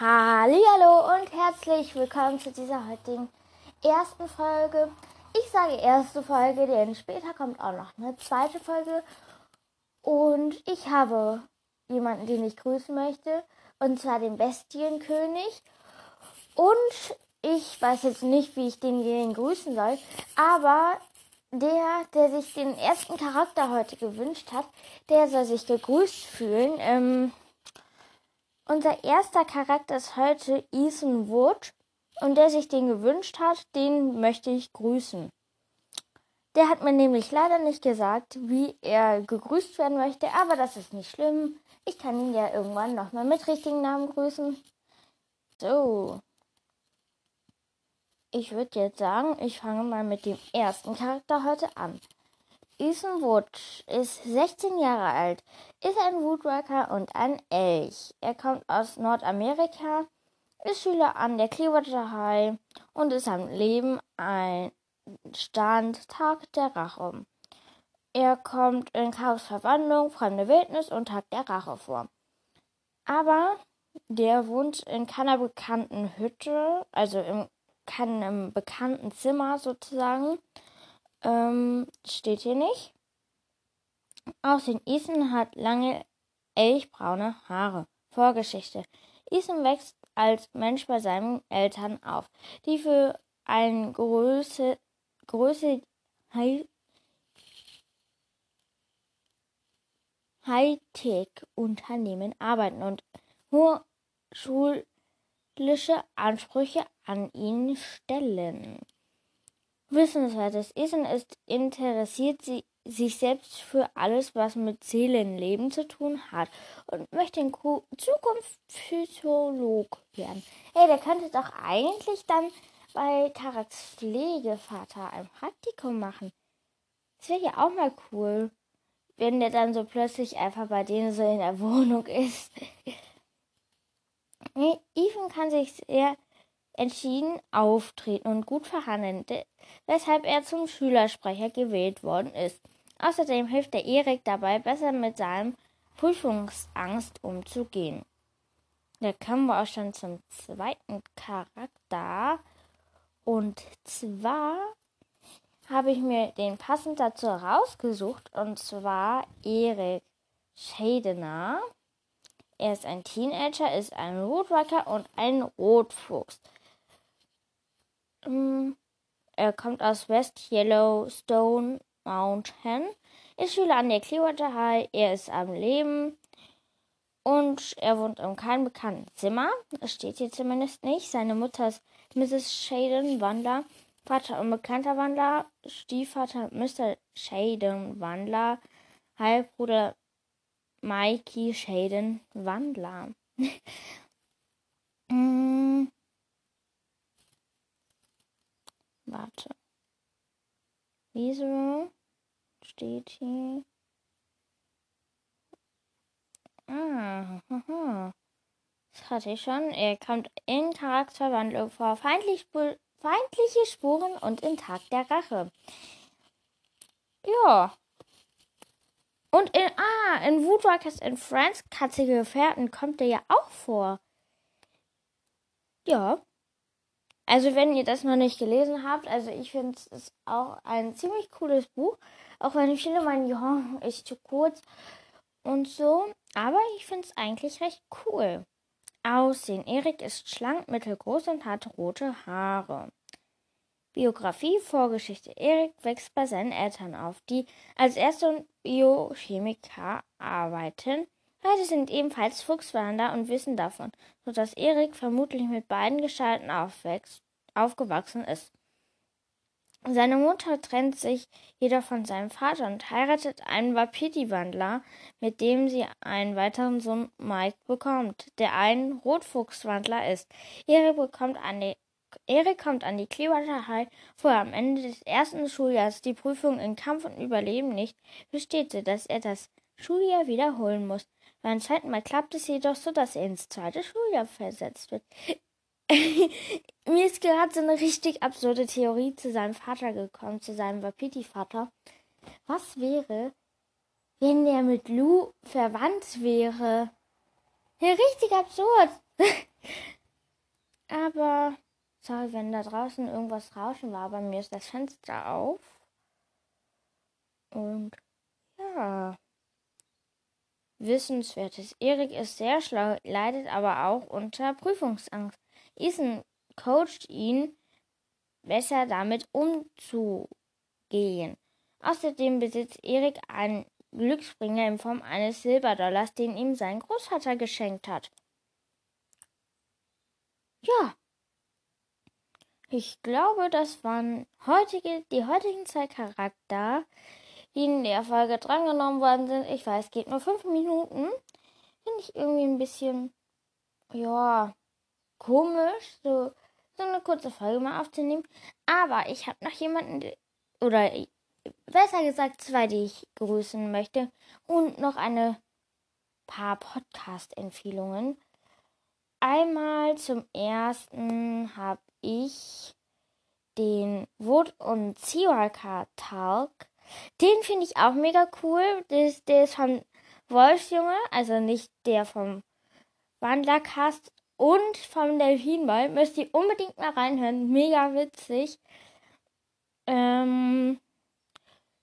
Hallo und herzlich willkommen zu dieser heutigen ersten Folge. Ich sage erste Folge, denn später kommt auch noch eine zweite Folge. Und ich habe jemanden, den ich grüßen möchte, und zwar den Bestienkönig. Und ich weiß jetzt nicht, wie ich denjenigen grüßen soll, aber der, der sich den ersten Charakter heute gewünscht hat, der soll sich gegrüßt fühlen. Ähm, unser erster Charakter ist heute Ethan Wood und der sich den gewünscht hat, den möchte ich grüßen. Der hat mir nämlich leider nicht gesagt, wie er gegrüßt werden möchte, aber das ist nicht schlimm. Ich kann ihn ja irgendwann nochmal mit richtigen Namen grüßen. So. Ich würde jetzt sagen, ich fange mal mit dem ersten Charakter heute an. Ethan Wood ist 16 Jahre alt, ist ein Woodworker und ein Elch. Er kommt aus Nordamerika, ist Schüler an der Clearwater High und ist am Leben ein Stand Tag der Rache. Er kommt in Chaos Verwandlung, fremde Wildnis und Tag der Rache vor. Aber der wohnt in keiner bekannten Hütte, also in keinem bekannten Zimmer sozusagen ähm, steht hier nicht. Außerdem, Ethan hat lange elchbraune Haare. Vorgeschichte. Ethan wächst als Mensch bei seinen Eltern auf, die für ein Größe, Größe Hightech-Unternehmen arbeiten und hohe schulische Ansprüche an ihn stellen. Wissenswertes Essen ist interessiert sie, sich selbst für alles, was mit Seelenleben zu tun hat und möchte in Zukunft Psycholog werden. Ey, der könnte doch eigentlich dann bei Karaks Pflegevater ein Praktikum machen. Das wäre ja auch mal cool, wenn der dann so plötzlich einfach bei denen so in der Wohnung ist. Ethan kann sich sehr entschieden auftreten und gut verhandeln, weshalb er zum Schülersprecher gewählt worden ist. Außerdem hilft der Erik dabei, besser mit seinem Prüfungsangst umzugehen. Da kommen wir auch schon zum zweiten Charakter. Und zwar habe ich mir den passend dazu rausgesucht. Und zwar Erik Shadener. Er ist ein Teenager, ist ein Roadrucker und ein Rotfuchs. Ähm, er kommt aus West Yellowstone Mountain, ist Schüler an der Clearwater High, er ist am Leben und er wohnt in keinem bekannten Zimmer. Das steht hier zumindest nicht. Seine Mutter ist Mrs. Shaden Wandler, Vater unbekannter Wandler, Stiefvater Mr. Shaden Wandler, Halbbruder Mikey Shaden Wandler. Warte. Wieso steht hier? Ah, haha. Das hatte ich schon. Er kommt in Charakterwandlung vor. Feindlich, feindliche Spuren und in Tag der Rache. Ja. Und in, ah, in Woodwalkers and Friends, katzige Gefährten, kommt er ja auch vor. Ja. Also wenn ihr das noch nicht gelesen habt, also ich finde es auch ein ziemlich cooles Buch, auch wenn viele meinen, ja, ist zu kurz und so, aber ich finde es eigentlich recht cool. Aussehen. Erik ist schlank, mittelgroß und hat rote Haare. Biografie, Vorgeschichte. Erik wächst bei seinen Eltern auf, die als erste Biochemiker arbeiten. Beide sind ebenfalls Fuchswander und wissen davon, sodass Erik vermutlich mit beiden Gestalten aufwächst, aufgewachsen ist. Seine Mutter trennt sich jedoch von seinem Vater und heiratet einen Wapiti-Wandler, mit dem sie einen weiteren Sohn Mike bekommt, der ein Rotfuchswandler ist. Erik bekommt an die Erik kommt an die Clearwater High, wo er am Ende des ersten Schuljahres die Prüfung in Kampf und Überleben nicht besteht, dass er das Schuljahr wiederholen muss. Zweiten Mal klappt es jedoch so, dass er ins zweite Schuljahr versetzt wird. Mir ist gerade so eine richtig absurde Theorie zu seinem Vater gekommen, zu seinem Wapiti-Vater. Was wäre, wenn der mit Lou verwandt wäre? Ja, richtig absurd. Sorry, wenn da draußen irgendwas rauschen war, bei mir ist das Fenster auf. Und ja. Wissenswertes. Erik ist sehr schlau, leidet aber auch unter Prüfungsangst. Ethan coacht ihn, besser damit umzugehen. Außerdem besitzt Erik einen Glücksbringer in Form eines Silberdollars, den ihm sein Großvater geschenkt hat. Ja. Ich glaube, das waren heutige, die heutigen zwei Charakter, die in der Folge drangenommen worden sind. Ich weiß, geht nur fünf Minuten. Finde ich irgendwie ein bisschen, ja, komisch, so, so eine kurze Folge mal aufzunehmen. Aber ich habe noch jemanden, oder besser gesagt zwei, die ich grüßen möchte. Und noch eine paar Podcast-Empfehlungen. Einmal zum ersten habe ich den Wood und Ziwaka Talk. Den finde ich auch mega cool. Das, der ist von Wolfsjunge, also nicht der vom Wandlercast und vom Delfinball. Müsst ihr unbedingt mal reinhören. Mega witzig. Ähm,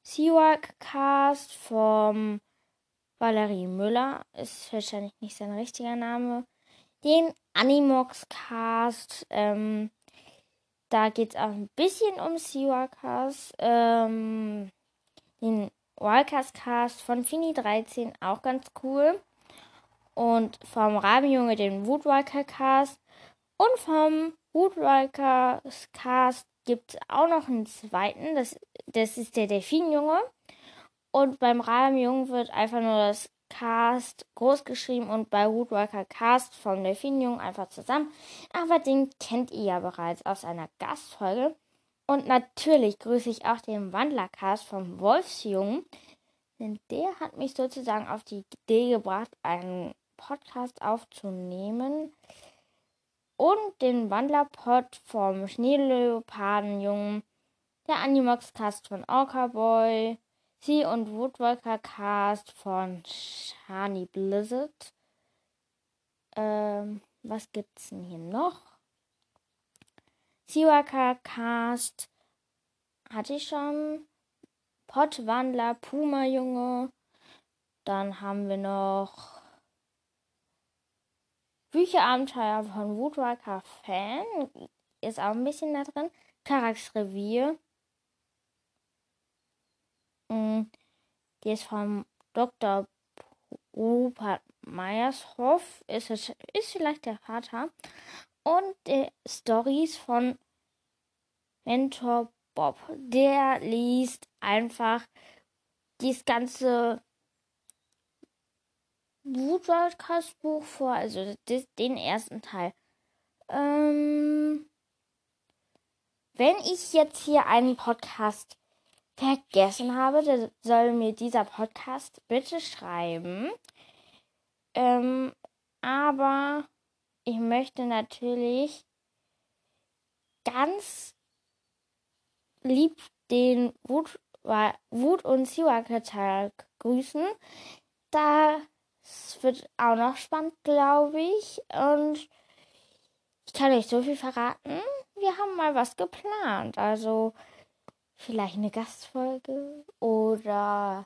Seawalk Cast vom Valerie Müller ist wahrscheinlich nicht sein richtiger Name den Animox Cast. Ähm, da geht es auch ein bisschen um Seawalkers. Ähm, den Wildcast Cast von Fini 13 auch ganz cool. Und vom Rabenjunge den Woodwalker Cast. Und vom Woodwalker Cast gibt es auch noch einen zweiten. Das, das ist der Delfinjunge. Und beim Rabenjungen wird einfach nur das Cast groß geschrieben und bei Woodworker Cast vom Delfinjungen einfach zusammen. Aber den kennt ihr ja bereits aus einer Gastfolge. Und natürlich grüße ich auch den Wandlercast vom Wolfsjungen, denn der hat mich sozusagen auf die Idee gebracht, einen Podcast aufzunehmen. Und den Wandlerpod vom Schneeleopardenjungen, der Animox-Cast von Orca Boy, Sie und Woodwalker Cast von Shani Blizzard. Ähm, was gibt's denn hier noch? Seawalker Cast hatte ich schon. Pottwandler, Puma Junge. Dann haben wir noch Bücherabenteuer von Woodwalker Fan. Ist auch ein bisschen da drin. Karax Revier. Die ist vom Dr. Rupert Meyershoff, ist, ist vielleicht der Vater. Und die Stories von Mentor Bob. Der liest einfach dieses ganze Podcast-Buch vor, also den ersten Teil. Ähm, wenn ich jetzt hier einen Podcast vergessen habe, dann soll mir dieser Podcast bitte schreiben. Ähm, aber ich möchte natürlich ganz lieb den Wut, Wut und Siwaka-Tag grüßen. Das wird auch noch spannend, glaube ich. Und ich kann euch so viel verraten. Wir haben mal was geplant. Also vielleicht eine Gastfolge oder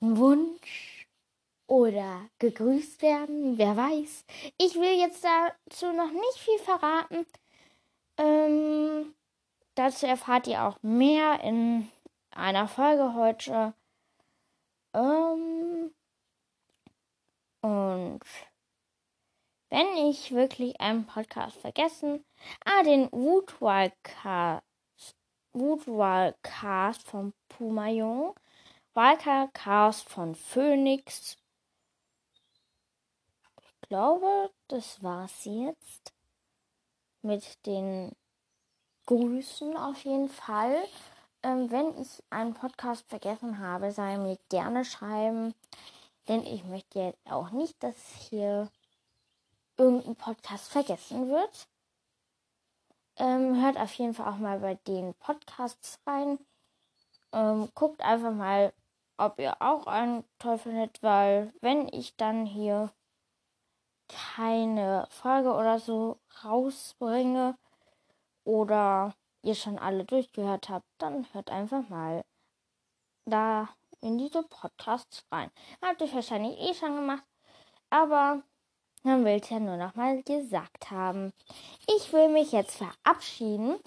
ein Wunsch oder gegrüßt werden, wer weiß. Ich will jetzt dazu noch nicht viel verraten. Ähm, dazu erfahrt ihr auch mehr in einer Folge heute. Ähm, und wenn ich wirklich einen Podcast vergessen, ah, den Woodwalker Woodwall-Cast von Puma Jung, Walker-Cast von Phoenix. Ich glaube, das war's jetzt mit den Grüßen auf jeden Fall. Ähm, wenn ich einen Podcast vergessen habe, sei mir gerne schreiben, denn ich möchte jetzt auch nicht, dass hier irgendein Podcast vergessen wird. Ähm, hört auf jeden Fall auch mal bei den Podcasts rein. Ähm, guckt einfach mal, ob ihr auch einen toll findet, weil wenn ich dann hier keine Folge oder so rausbringe, oder ihr schon alle durchgehört habt, dann hört einfach mal da in diese Podcasts rein. Habt ihr wahrscheinlich eh schon gemacht, aber dann will es ja nur noch mal gesagt haben. Ich will mich jetzt verabschieden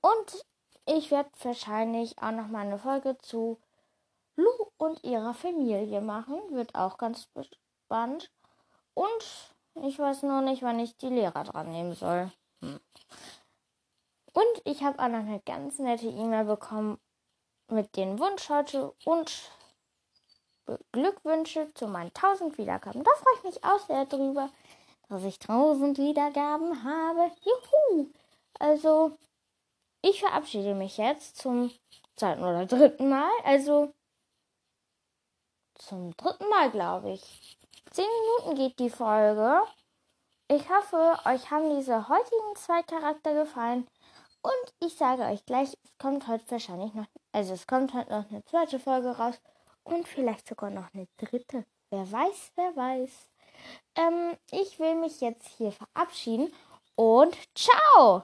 und ich werde wahrscheinlich auch noch mal eine Folge zu Lu und ihrer Familie machen. Wird auch ganz spannend. Und ich weiß nur nicht, wann ich die Lehrer dran nehmen soll. Hm. Und ich habe auch noch eine ganz nette E-Mail bekommen mit den Wunschhorte und Glückwünsche zu meinen 1000 Wiedergaben. Da freue ich mich auch sehr drüber, dass ich 1000 Wiedergaben habe. Juhu! Also, ich verabschiede mich jetzt zum zweiten oder dritten Mal. Also, zum dritten Mal, glaube ich. Zehn Minuten geht die Folge. Ich hoffe, euch haben diese heutigen zwei Charakter gefallen. Und ich sage euch gleich, es kommt heute wahrscheinlich noch, also es kommt heute noch eine zweite Folge raus und vielleicht sogar noch eine dritte. Wer weiß, wer weiß. Ähm, ich will mich jetzt hier verabschieden und ciao!